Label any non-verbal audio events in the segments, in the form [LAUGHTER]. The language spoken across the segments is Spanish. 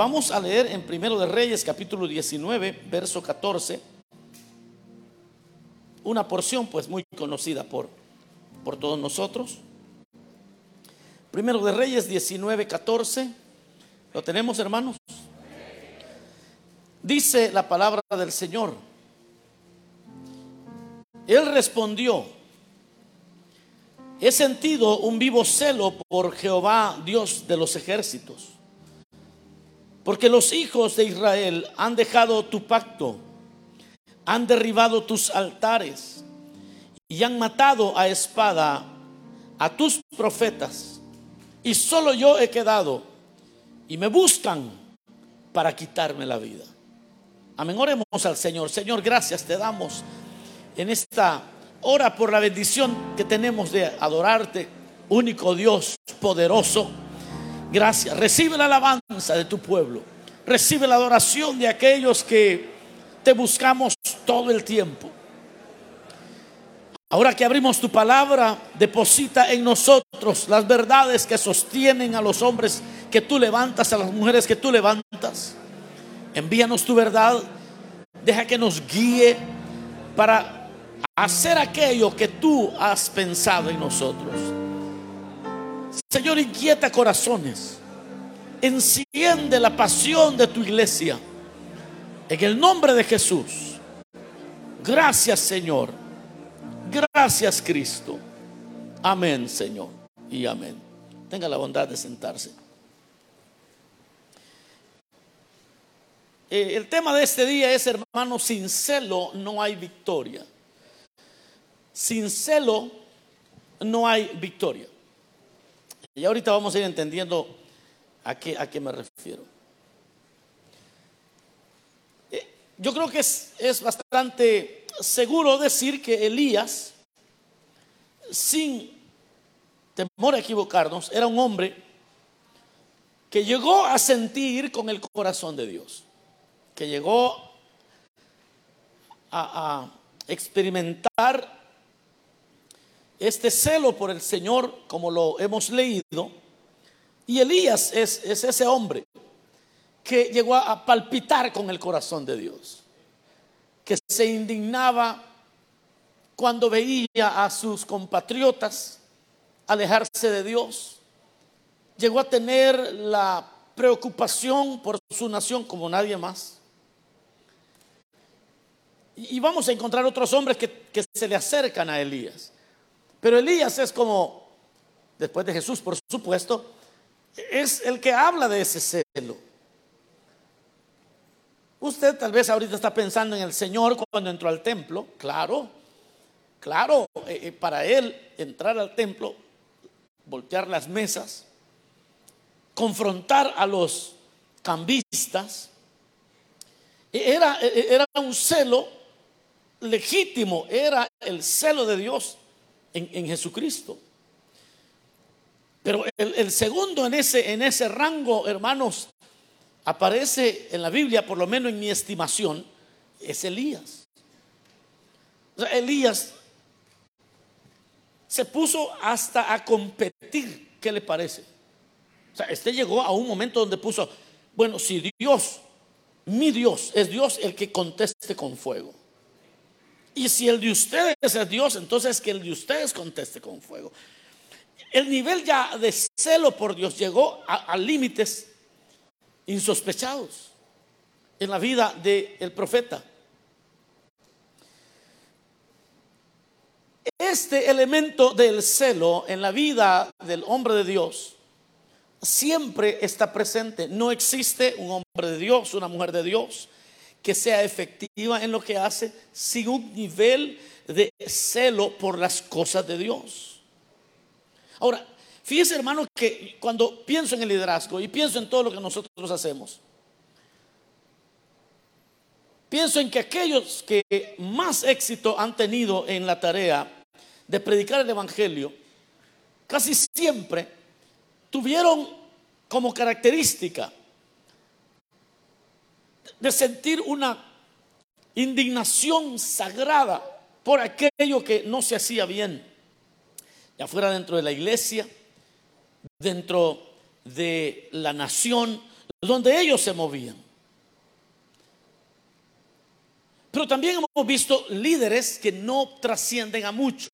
Vamos a leer en Primero de Reyes capítulo 19, verso 14. Una porción pues muy conocida por, por todos nosotros. Primero de Reyes 19, 14. ¿Lo tenemos hermanos? Dice la palabra del Señor. Él respondió, he sentido un vivo celo por Jehová, Dios de los ejércitos, porque los hijos de Israel han dejado tu pacto, han derribado tus altares y han matado a espada a tus profetas, y solo yo he quedado, y me buscan para quitarme la vida. Amén, oremos al Señor. Señor, gracias te damos en esta hora por la bendición que tenemos de adorarte, único Dios poderoso. Gracias. Recibe la alabanza de tu pueblo. Recibe la adoración de aquellos que te buscamos todo el tiempo. Ahora que abrimos tu palabra, deposita en nosotros las verdades que sostienen a los hombres que tú levantas, a las mujeres que tú levantas. Envíanos tu verdad. Deja que nos guíe para hacer aquello que tú has pensado en nosotros. Señor, inquieta corazones. Enciende la pasión de tu iglesia. En el nombre de Jesús. Gracias, Señor. Gracias, Cristo. Amén, Señor. Y amén. Tenga la bondad de sentarse. Eh, el tema de este día es, hermano, sin celo no hay victoria. Sin celo no hay victoria. Y ahorita vamos a ir entendiendo a qué, a qué me refiero. Eh, yo creo que es, es bastante seguro decir que Elías, sin temor a equivocarnos, era un hombre que llegó a sentir con el corazón de Dios que llegó a, experimentar este celo por el Señor, como lo hemos leído. Y Elías es, es ese hombre que llegó a palpitar con el corazón de Dios, que se indignaba cuando veía a sus compatriotas alejarse de Dios, llegó a tener la preocupación por su nación como nadie más. Y vamos a encontrar otros hombres que, se le acercan a Elías. Pero Elías es como, después de Jesús, por supuesto, es el que habla de ese celo. Usted tal vez ahorita está pensando en el Señor cuando entró al templo, claro, claro, eh, eh, para él entrar al templo, voltear las mesas, confrontar a los cambistas, era, era un celo legítimo era el celo de Dios en, Jesucristo. Pero el, segundo en ese, en ese rango, hermanos, aparece en la Biblia, por lo menos en mi estimación, es Elías. Elías se puso hasta a competir. ¿Qué le parece? O sea, este llegó a un momento donde puso, bueno, si Dios, mi Dios, es Dios el que conteste con fuego. Y si el de ustedes es Dios, entonces que el de ustedes conteste con fuego. El nivel ya de celo por Dios llegó a, límites insospechados en la vida del profeta. Este elemento del celo en la vida del hombre de Dios siempre está presente. No existe un hombre de Dios, una mujer de Dios que sea efectiva en lo que hace sin un nivel de celo por las cosas de Dios. Ahora, fíjese hermano que cuando pienso en el liderazgo y pienso en todo lo que nosotros hacemos, pienso en que aquellos que más éxito han tenido en la tarea de predicar el Evangelio, casi siempre tuvieron como característica de sentir una indignación sagrada por aquello que no se hacía bien, ya fuera dentro de la iglesia, dentro de la nación, donde ellos se movían. Pero también hemos visto líderes que no trascienden a mucho,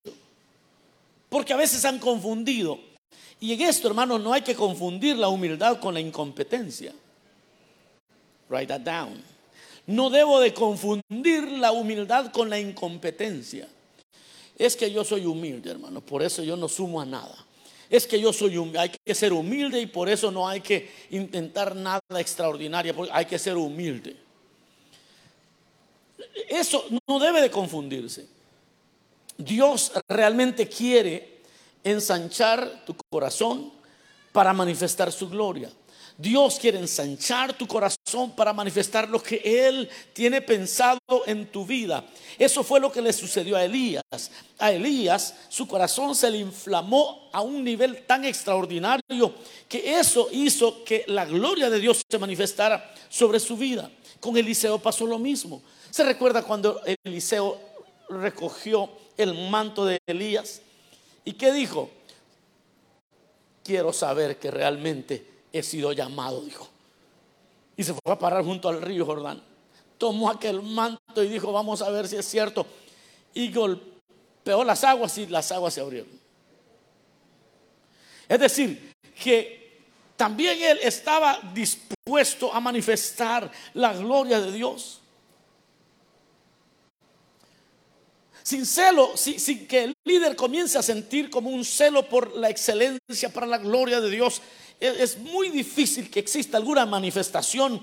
porque a veces han confundido. Y en esto, hermanos, no hay que confundir la humildad con la incompetencia. Write that down. No debo de confundir la humildad con la incompetencia. Es que yo soy humilde, hermano, por eso yo no sumo a nada. Es que yo soy humilde, hay que ser humilde y por eso no hay que intentar nada extraordinario, hay que ser humilde. Eso no debe de confundirse. Dios realmente quiere ensanchar tu corazón para manifestar su gloria. Dios quiere ensanchar tu corazón para manifestar lo que Él tiene pensado en tu vida. Eso fue lo que le sucedió a Elías. A Elías su corazón se le inflamó a un nivel tan extraordinario que eso hizo que la gloria de Dios se manifestara sobre su vida. Con Eliseo pasó lo mismo. ¿Se recuerda cuando Eliseo recogió el manto de Elías? ¿Y qué dijo? Quiero saber que realmente he sido llamado, dijo. Y se fue a parar junto al río Jordán. Tomó aquel manto y dijo, vamos a ver si es cierto. Y golpeó las aguas y las aguas se abrieron. Es decir, que también él estaba dispuesto a manifestar la gloria de Dios. sin celo, sin, que el líder comience a sentir como un celo por la excelencia, para la gloria de Dios, es, muy difícil que exista alguna manifestación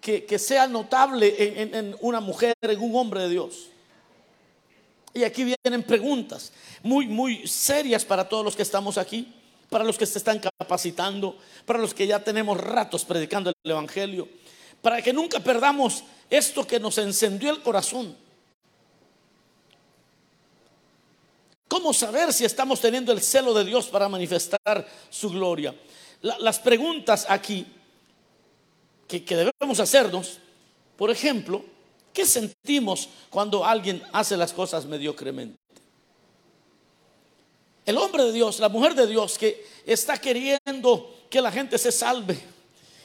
que, sea notable en, una mujer, en un hombre de Dios. Y aquí vienen preguntas muy, muy serias para todos los que estamos aquí, para los que se están capacitando, para los que ya tenemos ratos predicando el Evangelio, para que nunca perdamos esto que nos encendió el corazón ¿Cómo saber si estamos teniendo el celo de Dios para manifestar su gloria? Las preguntas aquí que, debemos hacernos, por ejemplo, ¿qué sentimos cuando alguien hace las cosas mediocremente? El hombre de Dios, la mujer de Dios que está queriendo que la gente se salve,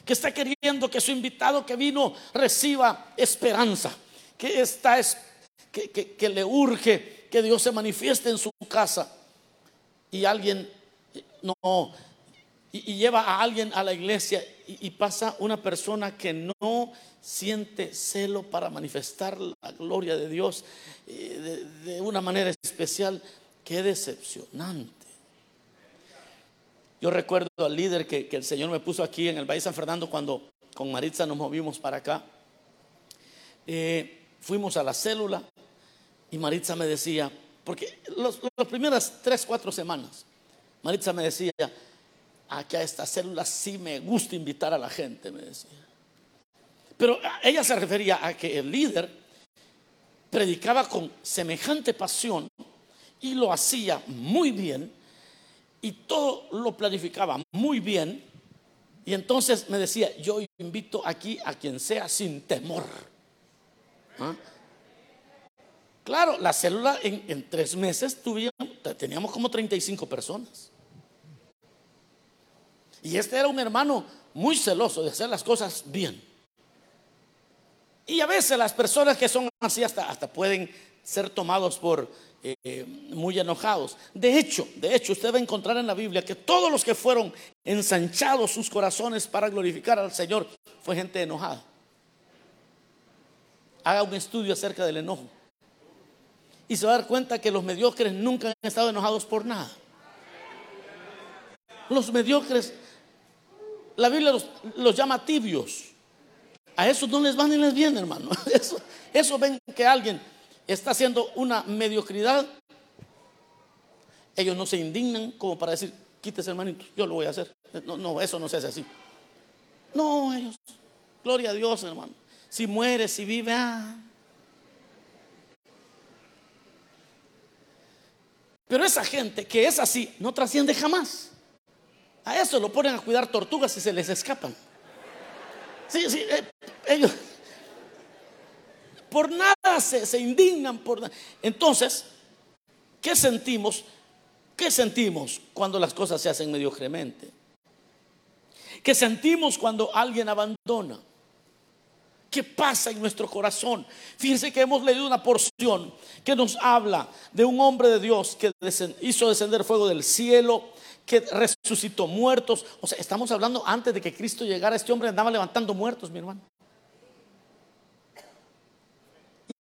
que está queriendo que su invitado que vino reciba esperanza, que está que le urge que Dios se manifieste en su casa y alguien no y, lleva a alguien a la iglesia y, pasa una persona que no siente celo para manifestar la gloria de Dios eh, de, una manera especial, qué decepcionante. Yo recuerdo al líder que, el Señor me puso aquí en el Valle San Fernando cuando con Maritza nos movimos para acá. Eh, fuimos a la célula y Maritza me decía, porque las primeras tres, cuatro semanas, Maritza me decía, aquí a esta célula sí me gusta invitar a la gente, me decía. Pero ella se refería a que el líder predicaba con semejante pasión y lo hacía muy bien y todo lo planificaba muy bien. Y entonces me decía, yo invito aquí a quien sea sin temor. ¿Ah? Claro, la célula en, tres meses teníamos como 35 personas. Y este era un hermano muy celoso de hacer las cosas bien. Y a veces las personas que son así hasta, hasta pueden ser tomados por eh, muy enojados. De hecho, de hecho, usted va a encontrar en la Biblia que todos los que fueron ensanchados sus corazones para glorificar al Señor fue gente enojada. Haga un estudio acerca del enojo y se va a dar cuenta que los mediocres nunca han estado enojados por nada. Los mediocres, la Biblia los, llama tibios. A esos no les van ni les viene, hermano. [LAUGHS] Eso, ven que alguien está haciendo una mediocridad. Ellos no se indignan como para decir, quítese hermanito, yo lo voy a hacer. No, no, eso no se hace así. No, ellos, gloria a Dios, hermano. Si muere, si vive, ah, Pero esa gente que es así no trasciende jamás. A eso lo ponen a cuidar tortugas y se les escapan. Sí, sí, eh, por nada se, se indignan por nada. Entonces, ¿qué sentimos? ¿Qué sentimos cuando las cosas se hacen mediocremente? que sentimos cuando alguien abandona. ¿Qué pasa en nuestro corazón? Fíjense que hemos leído una porción que nos habla de un hombre de Dios que hizo descender fuego del cielo, que resucitó muertos. O sea, estamos hablando antes de que Cristo llegara, este hombre andaba levantando muertos, mi hermano.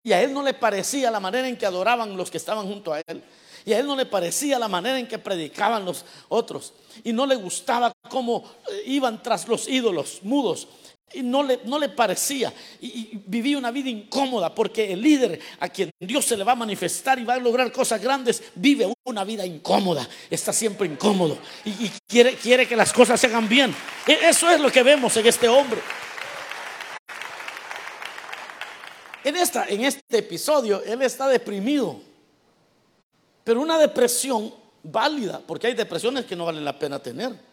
Y a él no le parecía la manera en que adoraban los que estaban junto a él. Y a él no le parecía la manera en que predicaban los otros. Y no le gustaba cómo eh, iban tras los ídolos mudos. Y no le, no le parecía. Y, vivía una vida incómoda porque el líder a quien Dios se le va a manifestar y va a lograr cosas grandes, vive una vida incómoda. Está siempre incómodo. Y, quiere, quiere que las cosas se hagan bien. E, eso es lo que vemos en este hombre. En, esta, en este episodio, él está deprimido. Pero una depresión válida, porque hay depresiones que no valen la pena tener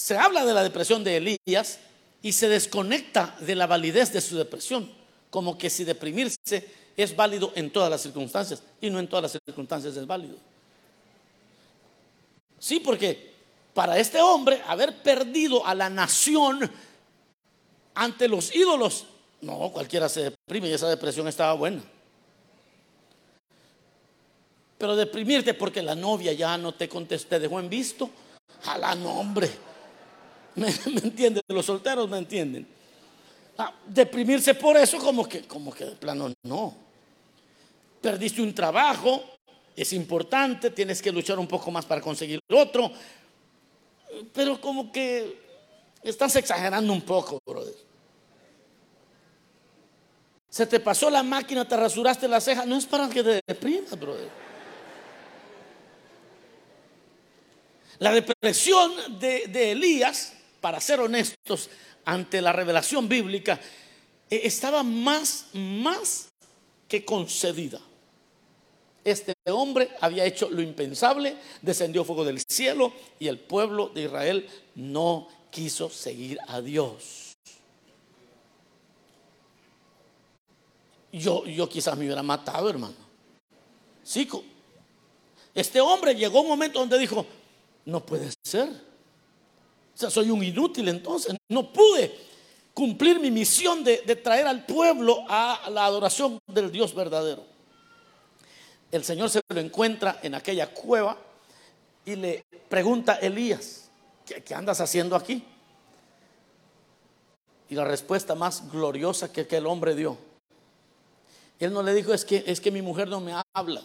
se habla de la depresión de Elías y se desconecta de la validez de su depresión, como que si deprimirse es válido en todas las circunstancias y no en todas las circunstancias es válido. Sí, porque para este hombre haber perdido a la nación ante los ídolos, no, cualquiera se deprime y esa depresión estaba buena. Pero deprimirte porque la novia ya no te contesté, dejó en visto, a la nombre [LAUGHS] ¿Me, entienden? Los solteros me entienden. Ah, deprimirse por eso como que, como que de plano no. Perdiste un trabajo, es importante, tienes que luchar un poco más para conseguir otro. Pero como que estás exagerando un poco, brother. Se te pasó la máquina, te rasuraste la ceja. No es para que te deprimas, brother. La depresión de, de Elías para ser honestos, ante la revelación bíblica, e, estaba más, más que concedida. Este hombre había hecho lo impensable, descendió fuego del cielo y el pueblo de Israel no quiso seguir a Dios. Yo, yo quizás me hubiera matado, hermano. Sí, este hombre llegó un momento donde dijo, no puede ser sea, soy un inútil entonces. No pude cumplir mi misión de, traer al pueblo a la adoración del Dios verdadero. El Señor se lo encuentra en aquella cueva y le pregunta a Elías, ¿qué, andas haciendo aquí? Y la respuesta más gloriosa que aquel hombre dio. Él no le dijo, es que, es que mi mujer no me habla.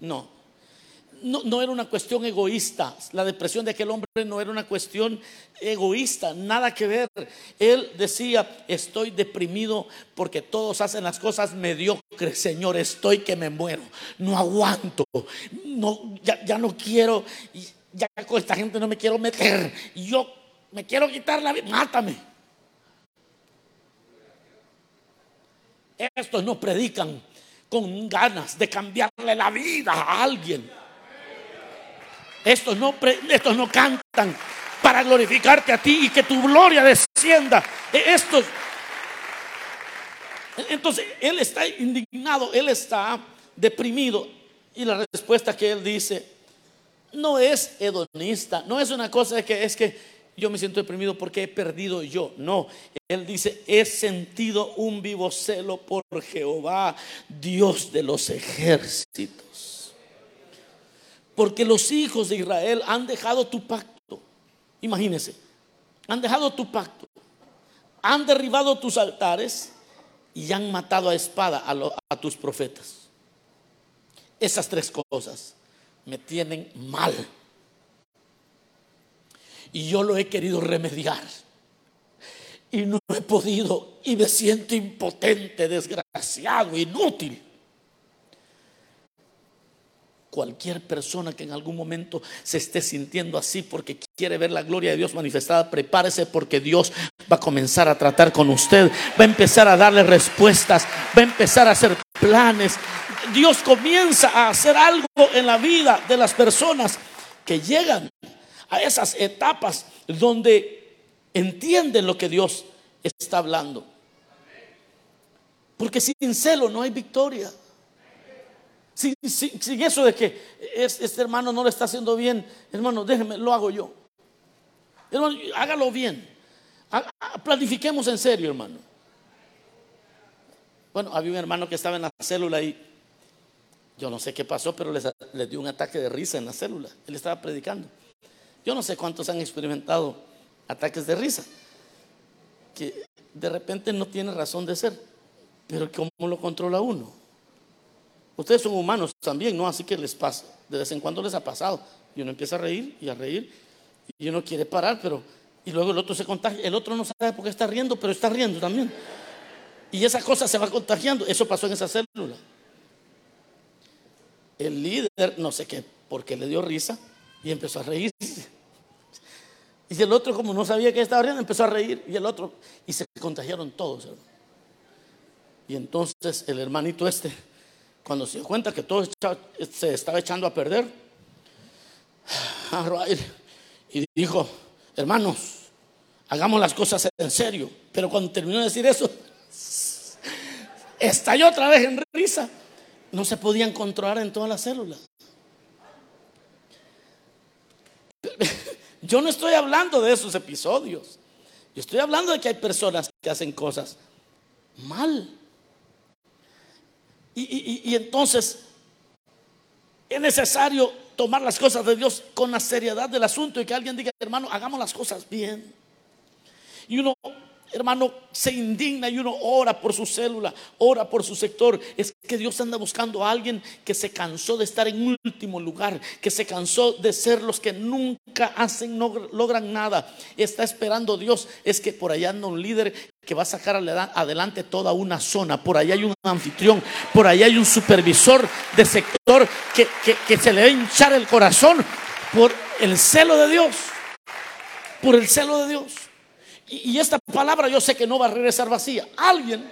No, no, era una cuestión egoísta. La depresión de aquel hombre no era una cuestión egoísta, nada que ver. Él decía, estoy deprimido porque todos hacen las cosas mediocres, Señor, estoy que me muero, no aguanto, no, ya, ya no quiero, ya con esta gente no me quiero meter, yo me quiero quitar la vida, mátame. Estos no predican con ganas de cambiarle la vida a alguien. Estos no, estos no cantan para glorificarte a ti y que tu gloria descienda. E, estos. Entonces, él está indignado, él está deprimido. Y la respuesta que él dice no es hedonista, no es una cosa de que es que yo me siento deprimido porque he perdido yo. No, él dice, he sentido un vivo celo por Jehová, Dios de los ejércitos. Porque los hijos de Israel han dejado tu pacto. Imagínense, han dejado tu pacto. Han derribado tus altares y han matado a espada a, tus profetas. Esas tres cosas me tienen mal. Y yo lo he querido remediar. Y no he podido. Y me siento impotente, desgraciado, inútil. Cualquier persona que en algún momento se esté sintiendo así porque quiere ver la gloria de Dios manifestada, prepárese porque Dios va a comenzar a tratar con usted, va a empezar a darle respuestas, va a empezar a hacer planes. Dios comienza a hacer algo en la vida de las personas que llegan a esas etapas donde entienden lo que Dios está hablando. Porque sin celo no hay victoria. Sin, eso de que este hermano no le está haciendo bien, hermano, déjeme, lo hago yo. Hermano, hágalo bien. Planifiquemos en serio, hermano. Bueno, había un hermano que estaba en la célula y yo no sé qué pasó, pero les dio un ataque de risa en la célula. Él estaba predicando. Yo no sé cuántos han experimentado ataques de risa, que de repente no tiene razón de ser, pero ¿cómo lo controla uno? Ustedes son humanos también, ¿no? Así que les pasa, de vez en cuando les ha pasado. Y uno empieza a reír y a reír, y uno quiere parar, pero... Y luego el otro se contagia, el otro no sabe por qué está riendo, pero está riendo también. Y esa cosa se va contagiando. Eso pasó en esa célula. El líder, no sé qué, porque le dio risa y empezó a reírse. Y el otro, como no sabía que estaba riendo, empezó a reír. Y el otro, y se contagiaron todos. Y entonces el hermanito este, cuando se dio cuenta que todo se estaba echando a perder, y dijo, hermanos, hagamos las cosas en serio. Pero cuando terminó de decir eso, [LAUGHS] estalló otra vez en risa. No se podían controlar en todas las células. [LAUGHS] Yo no estoy hablando de esos episodios. Yo estoy hablando de que hay personas que hacen cosas mal. Y, entonces es necesario tomar las cosas de Dios con la seriedad del asunto y que alguien diga, hermano, hagamos las cosas bien. Y uno hermano, se indigna y uno ora por su célula, ora por su sector. Es que Dios anda buscando a alguien que se cansó de estar en último lugar, que se cansó de ser los que nunca hacen, no logran nada. Está esperando Dios. Es que por allá anda un líder que va a sacar adelante toda una zona. Por allá hay un anfitrión, por allá hay un supervisor de sector que, se le va a hinchar el corazón por el celo de Dios. Por el celo de Dios. Y, esta palabra yo sé que no va a regresar vacía. Alguien,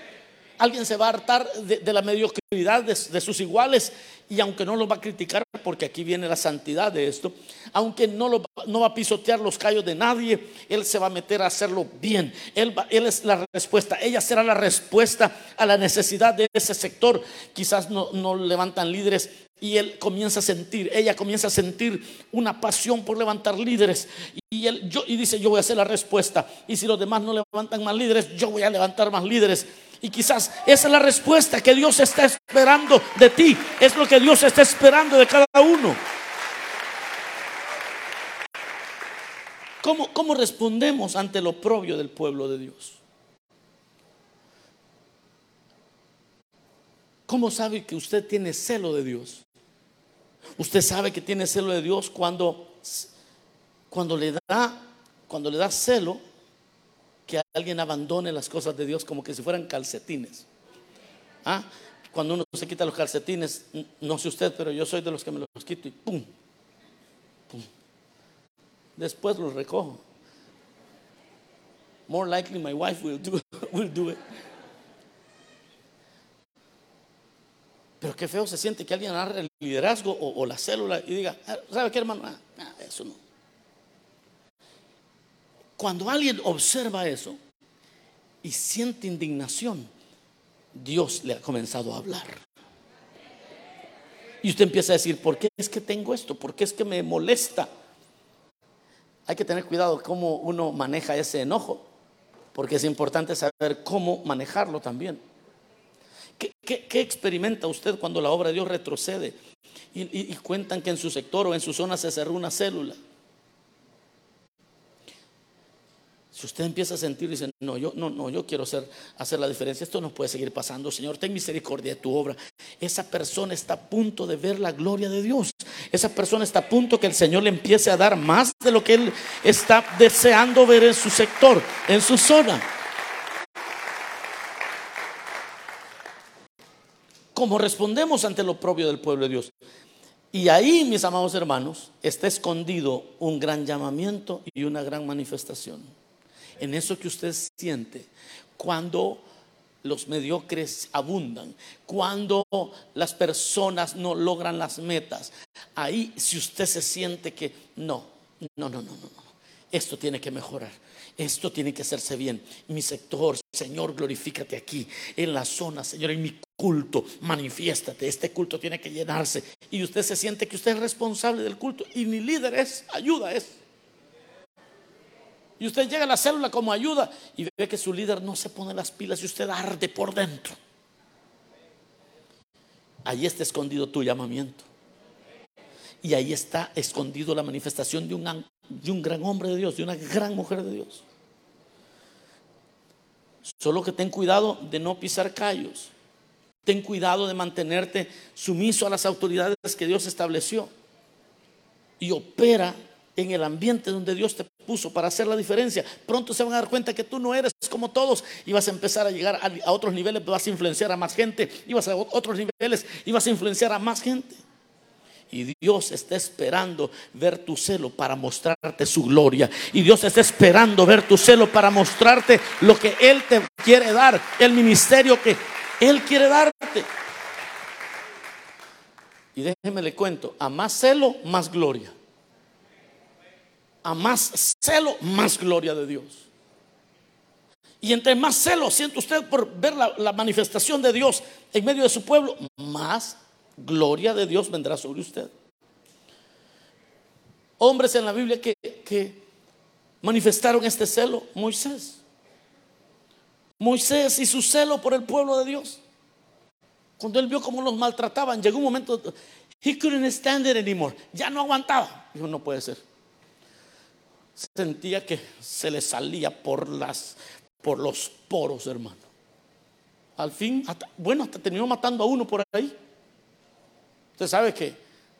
alguien se va a hartar de, la mediocridad de, sus iguales y aunque no lo va a criticar, porque aquí viene la santidad de esto, aunque no, lo, no va a pisotear los callos de nadie, él se va a meter a hacerlo bien. Él, él es la respuesta, ella será la respuesta a la necesidad de ese sector. Quizás no, no levantan líderes y él comienza a sentir, ella comienza a sentir una pasión por levantar líderes. Y, él, yo, y dice, yo voy a hacer la respuesta. Y si los demás no levantan más líderes, yo voy a levantar más líderes. Y quizás esa es la respuesta que Dios está esperando de ti. Es lo que Dios está esperando de cada uno. ¿Cómo, cómo respondemos ante el oprobio del pueblo de Dios? ¿Cómo sabe que usted tiene celo de Dios? Usted sabe que tiene celo de Dios cuando, cuando le da, cuando le da celo que alguien abandone las cosas de Dios como que si fueran calcetines. ¿Ah? Cuando uno se quita los calcetines, no sé usted, pero yo soy de los que me los quito y pum, pum. Después los recojo. More likely my wife will do, [LAUGHS] will do it. Pero qué feo se siente que alguien agarre el liderazgo o, la célula y diga, ah, ¿sabe qué hermano? Ah, ah, eso no. Cuando alguien observa eso y siente indignación, Dios le ha comenzado a hablar. Y usted empieza a decir, ¿por qué es que tengo esto? ¿Por qué es que me molesta? Hay que tener cuidado cómo uno maneja ese enojo, porque es importante saber cómo manejarlo también. ¿Qué, experimenta usted cuando la obra de Dios retrocede y, cuentan que en su sector o en su zona se cerró una célula? Si usted empieza a sentir y dice, no, yo no, no, yo quiero hacer, hacer la diferencia, esto no puede seguir pasando, Señor, ten misericordia de tu obra. Esa persona está a punto de ver la gloria de Dios. Esa persona está a punto que el Señor le empiece a dar más de lo que él está deseando ver en su sector, en su zona. Como respondemos ante lo propio del pueblo de Dios. Y ahí, mis amados hermanos, está escondido un gran llamamiento y una gran manifestación. En eso que usted siente cuando los mediocres abundan, cuando las personas no logran las metas. Ahí, si usted se siente que no, no, no, no, no. Esto tiene que mejorar. Esto tiene que hacerse bien. Mi sector, Señor, glorifícate aquí, en la zona, Señor, en mi culto, manifiéstate. Este culto tiene que llenarse. Y usted se siente que usted es responsable del culto y mi líder es, ayuda es. Y usted llega a la célula como ayuda y ve que su líder no se pone las pilas y usted arde por dentro. Ahí está escondido tu llamamiento. Y ahí está escondido la manifestación de un, de un gran hombre de Dios, de una gran mujer de Dios. Solo que ten cuidado de no pisar callos. Ten cuidado de mantenerte sumiso a las autoridades que Dios estableció. Y opera en el ambiente donde Dios te puso para hacer la diferencia. Pronto se van a dar cuenta que tú no eres como todos y vas a empezar a llegar a, otros niveles, vas a influenciar a más gente, y vas a otros niveles y vas a influenciar a más gente. Y Dios está esperando ver tu celo para mostrarte su gloria. Y Dios está esperando ver tu celo para mostrarte lo que Él te quiere dar, el ministerio que Él quiere darte. Y déjeme le cuento, a más celo, más gloria. A más celo, más gloria de Dios. Y entre más celo siente usted por ver la, la manifestación de Dios en medio de su pueblo, más gloria de Dios vendrá sobre usted. Hombres en la Biblia que, que manifestaron este celo, Moisés. Moisés y su celo por el pueblo de Dios. Cuando él vio cómo los maltrataban, llegó un momento, he couldn't stand it anymore. Ya no aguantaba. Dijo, no puede ser. Sentía que se le salía por las, por los poros, hermano. Al fin, bueno, hasta terminó matando a uno por ahí. Usted sabe que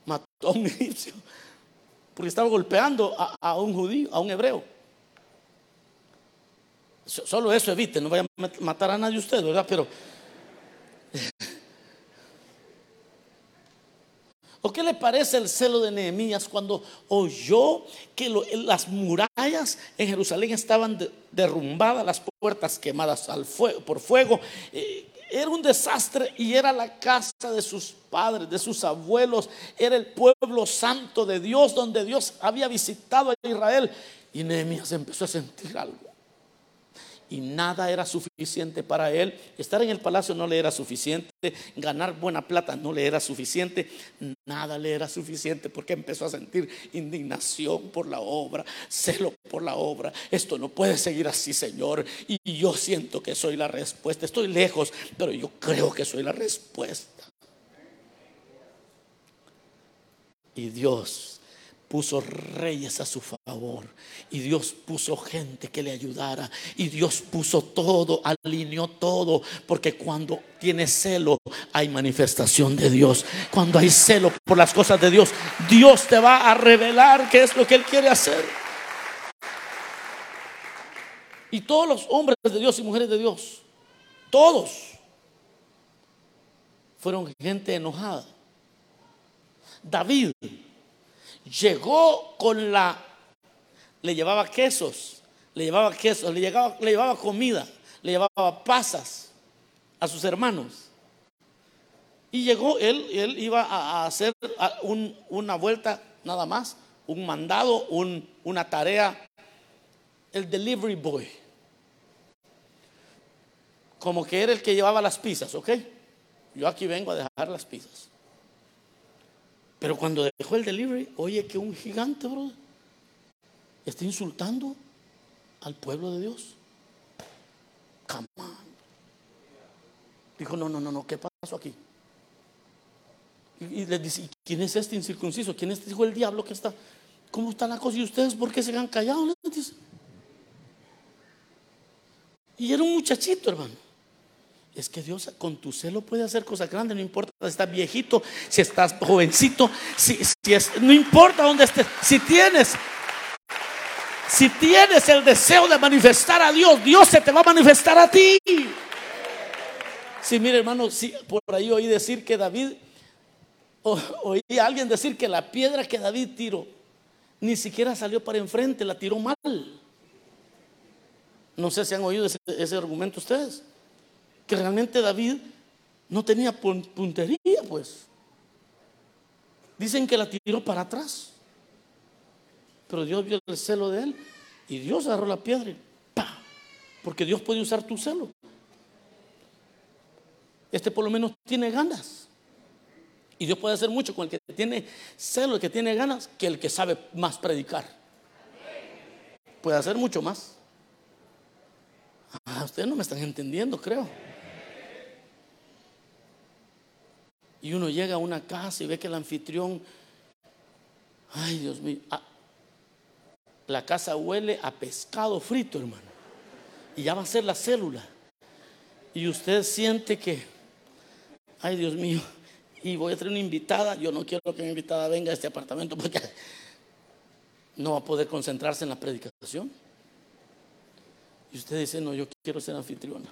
mató a un [LAUGHS] egipcio porque estaba golpeando a, un judío, a un hebreo. Solo eso evite, no vaya a matar a nadie usted, ¿verdad? Pero. [LAUGHS] ¿O qué le parece el celo de Nehemías cuando oyó que las murallas en Jerusalén estaban derrumbadas, las puertas quemadas al fuego, por fuego? Eh, era un desastre y era la casa de sus padres, de sus abuelos. Era el pueblo santo de Dios donde Dios había visitado a Israel. Y Nehemías empezó a sentir algo y nada era suficiente para él. Estar en el palacio no le era suficiente, ganar buena plata no le era suficiente, nada le era suficiente porque empezó a sentir indignación por la obra, celo por la obra. Esto no puede seguir así, Señor. Y yo siento que soy la respuesta. Estoy lejos, pero yo creo que soy la respuesta. Y Dios puso reyes a su favor y Dios puso gente que le ayudara y Dios puso todo, alineó todo, porque cuando tienes celo hay manifestación de Dios. Cuando hay celo por las cosas de Dios, Dios te va a revelar qué es lo que Él quiere hacer. Y todos los hombres de Dios y mujeres de Dios, todos fueron gente enojada. David llegó con la, le llevaba quesos, le llevaba quesos, le, llevaba, le llevaba comida, le llevaba pasas a sus hermanos. Y llegó, él, él iba a hacer una vuelta nada más, un mandado, una tarea, el delivery boy. Como que era el que llevaba las pizzas, ¿ok? Yo aquí vengo a dejar las pizzas. Pero cuando dejó el delivery, oye que un gigante, bro, está insultando al pueblo de Dios. Come Dijo, no, no, no, no, ¿qué pasó aquí? Y, le dice, ¿quién es este incircunciso? ¿Quién es este hijo del diablo que está? ¿Cómo está la cosa? ¿Y ustedes por qué se han callado? Y era un muchachito, hermano. Es que Dios con tu celo puede hacer cosas grandes, no importa si estás viejito, si estás jovencito, si, no importa dónde estés, si tienes, si tienes el deseo de manifestar a Dios, Dios se te va a manifestar a ti. Sí, mire hermano, por ahí oí decir que David, oí a alguien decir que la piedra que David tiró, ni siquiera salió para enfrente, la tiró mal. No sé si han oído ese argumento ustedes que realmente David no tenía puntería, pues. Dicen que la tiró para atrás. Pero Dios vio el celo de él y Dios agarró la piedra y. Porque Dios puede usar tu celo. Este por lo menos tiene ganas. Y Dios puede hacer mucho con el que tiene celo, el que tiene ganas, que el que sabe más predicar. puede hacer mucho más. Ah, ustedes no me están entendiendo, creo. Y uno llega a una casa y ve que el anfitrión, ay Dios mío, ah, la casa huele a pescado frito, hermano. Y ya va a ser la célula. Y usted siente que, ay Dios mío, y voy a tener una invitada. Yo no quiero que mi invitada venga a este apartamento porque [LAUGHS] no va a poder concentrarse en la predicación. Y usted dice, no, yo quiero ser anfitriona.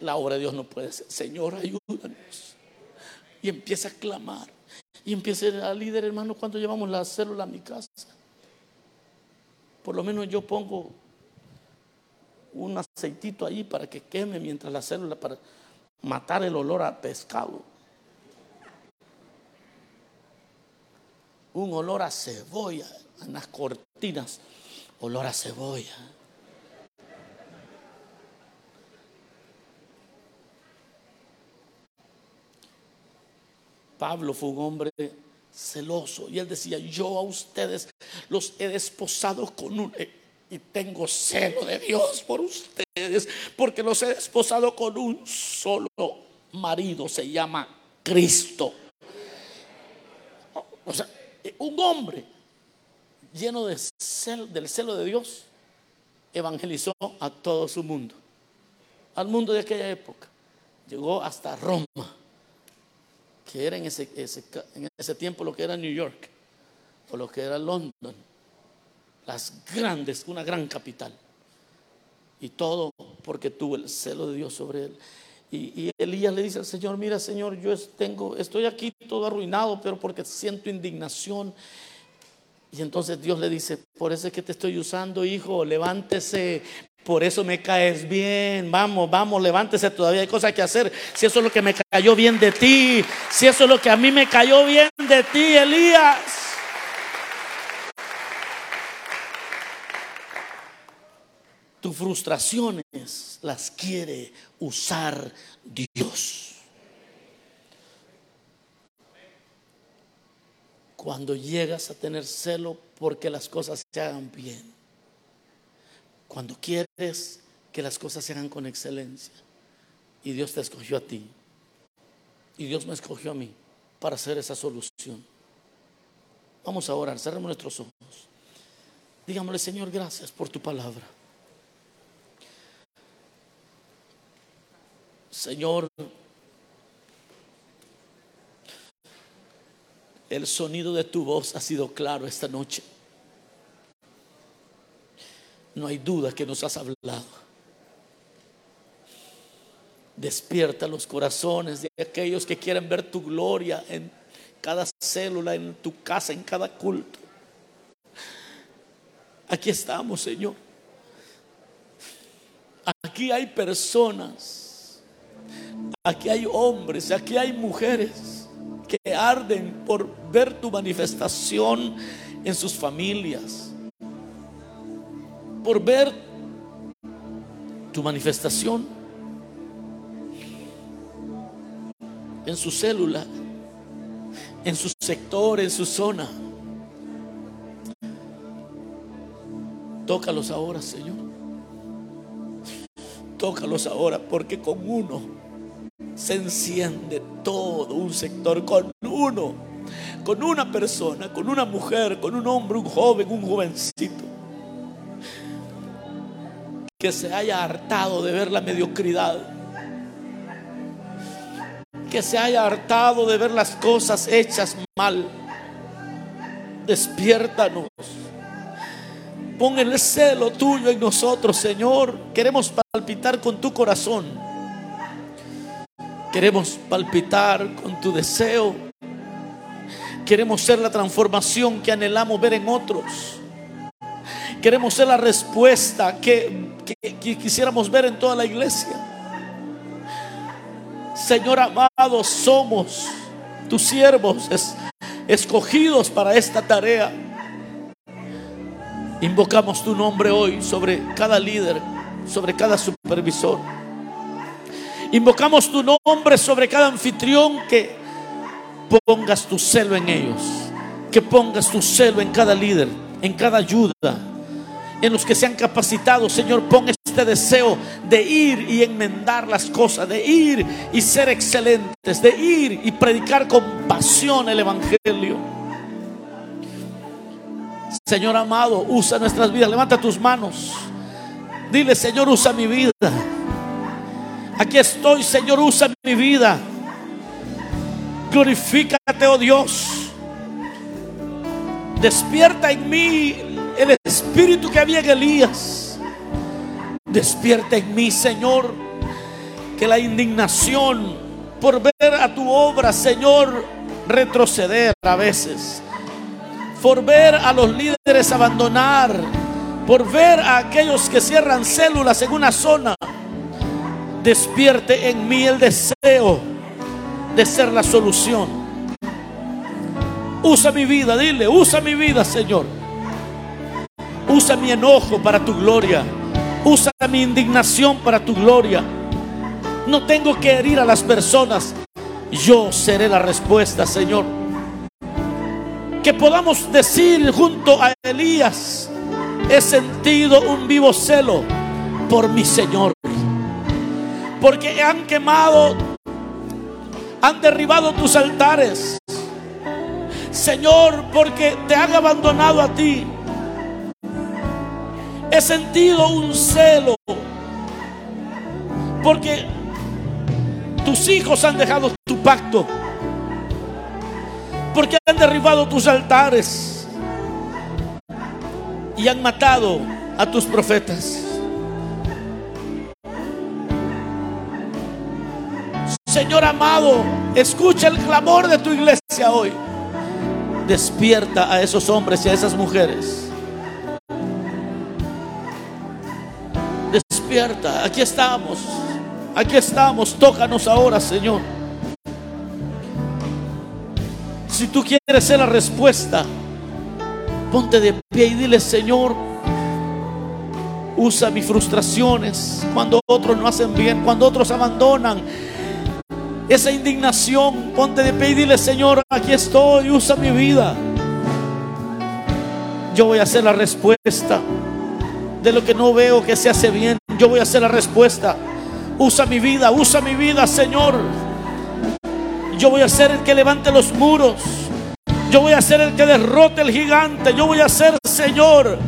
La obra de Dios no puede ser. Señor, ayúdanos. Y empieza a clamar. Y empieza a líder, hermano, cuando llevamos la célula a mi casa. Por lo menos yo pongo un aceitito ahí para que queme mientras la célula, para matar el olor a pescado. Un olor a cebolla en las cortinas, olor a cebolla. Pablo fue un hombre celoso y él decía, yo a ustedes los he desposado con un... Y tengo celo de Dios por ustedes, porque los he desposado con un solo marido, se llama Cristo. O sea, un hombre lleno de del celo de Dios evangelizó a todo su mundo, al mundo de aquella época. Llegó hasta Roma, que era en ese, en ese tiempo lo que era New York o lo que era London las grandes, una gran capital. Y todo porque tuvo el celo de Dios sobre él. Y, Elías le dice al Señor, mira Señor, yo tengo, estoy aquí todo arruinado, pero porque siento indignación. Y entonces Dios le dice, por eso es que te estoy usando, hijo, levántese, por eso me caes bien, vamos, vamos, levántese, todavía hay cosas que hacer. Si eso es lo que me cayó bien de ti, si eso es lo que a mí me cayó bien de ti, Elías. tus frustraciones las quiere usar Dios. Cuando llegas a tener celo porque las cosas se hagan bien. Cuando quieres que las cosas se hagan con excelencia. Y Dios te escogió a ti. Y Dios me escogió a mí para hacer esa solución. Vamos a orar, cerremos nuestros ojos. Digámosle, Señor, gracias por tu palabra. Señor, el sonido de tu voz ha sido claro esta noche. No hay duda que nos has hablado. Despierta los corazones de aquellos que quieren ver tu gloria en cada célula, en tu casa, en cada culto. Aquí estamos, Señor. Aquí hay personas Aquí hay hombres, aquí hay mujeres que arden por ver tu manifestación en sus familias, por ver tu manifestación en su célula, en su sector, en su zona. Tócalos ahora, Señor. Tócalos ahora, porque con uno se enciende todo un sector con uno, con una persona, con una mujer, con un hombre, un joven, un jovencito, que se haya hartado de ver la mediocridad, que se haya hartado de ver las cosas hechas mal. Despiértanos. Pon el celo tuyo en nosotros, Señor. Queremos palpitar con tu corazón Queremos palpitar con tu deseo. Queremos ser la transformación que anhelamos ver en otros. Queremos ser la respuesta que, quisiéramos ver en toda la iglesia. Señor amado, somos tus siervos escogidos para esta tarea. Invocamos tu nombre hoy sobre cada líder, sobre cada supervisor. Invocamos tu nombre sobre cada anfitrión que pongas tu celo en ellos. Que pongas tu celo en cada líder. en cada ayuda, en los que se han capacitado. Señor, pon este deseo de ir y enmendar las cosas, de ir y ser excelentes, de ir y predicar con pasión el Evangelio. Señor amado, usa nuestras vidas. Levanta tus manos. Dile, Señor, usa mi vida. Aquí estoy, Señor, usa mi vida. Glorifícate, oh Dios. Despierta en mí el espíritu que había en Elías. Despierta en mí, Señor, que la indignación por ver a tu obra, Señor, retroceder a veces. Por ver a los líderes abandonar. Por ver a aquellos que cierran células en una zona. Despierte en mí el deseo de ser la solución. Usa mi vida, dile, usa mi vida, Señor. Usa mi enojo para tu gloria. Usa mi indignación para tu gloria. No tengo que herir a las personas. Yo seré la respuesta, Señor. Que podamos decir junto a Elías, he sentido un vivo celo por mi Señor. Porque han quemado han derribado tus altares. Señor, porque te han abandonado a ti. He sentido un celo. Porque tus hijos han dejado tu pacto. Porque han derribado tus altares. Y han matado a tus profetas. Señor amado, escucha el clamor de tu iglesia hoy. Despierta a esos hombres y a esas mujeres. Despierta, aquí estamos. Aquí estamos, tócanos ahora, Señor. Si tú quieres ser la respuesta, ponte de pie y dile, Señor, usa mis frustraciones cuando otros no hacen bien, cuando otros abandonan esa indignación, ponte de pie y dile, Señor, aquí estoy, usa mi vida. Yo voy a hacer la respuesta de lo que no veo que se hace bien. Yo voy a hacer la respuesta. Usa mi vida, usa mi vida, Señor. Yo voy a ser el que levante los muros. Yo voy a ser el que derrote el gigante. Yo voy a ser, Señor,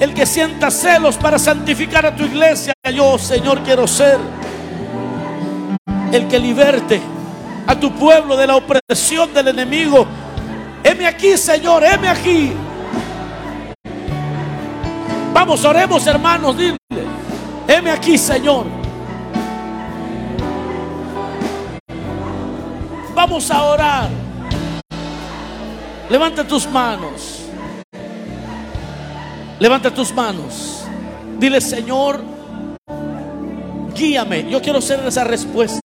el que sienta celos para santificar a tu iglesia. Yo, Señor, quiero ser el que liberte a tu pueblo de la opresión del enemigo. Heme aquí, Señor, heme aquí. Vamos, oremos, hermanos, dile. Heme aquí, Señor. Vamos a orar. Levanta tus manos. Levanta tus manos. Dile, Señor, guíame. Yo quiero ser esa respuesta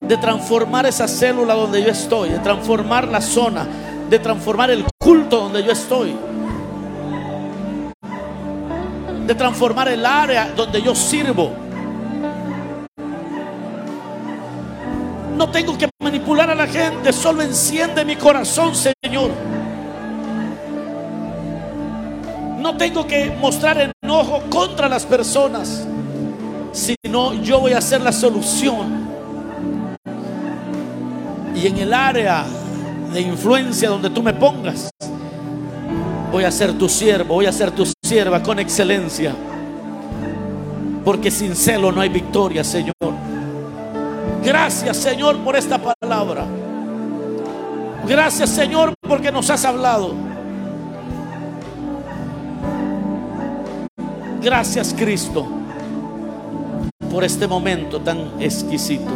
de transformar esa célula donde yo estoy, de transformar la zona, de transformar el culto donde yo estoy, de transformar el área donde yo sirvo. No tengo que manipular a la gente, solo enciende mi corazón, Señor. No tengo que mostrar enojo contra las personas, sino yo voy a ser la solución y en el área de influencia donde tú me pongas, voy a ser tu siervo, voy a ser tu sierva con excelencia. Porque sin celo no hay victoria, Señor. Gracias, Señor, por esta palabra. Gracias, Señor, porque nos has hablado. Gracias, Cristo, por este momento tan exquisito.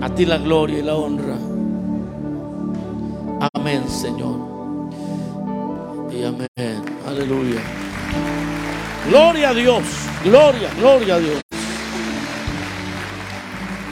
A ti la gloria y la honra. Amén, Señor. Y amén. Aleluya. Gloria a Dios. Gloria, gloria a Dios.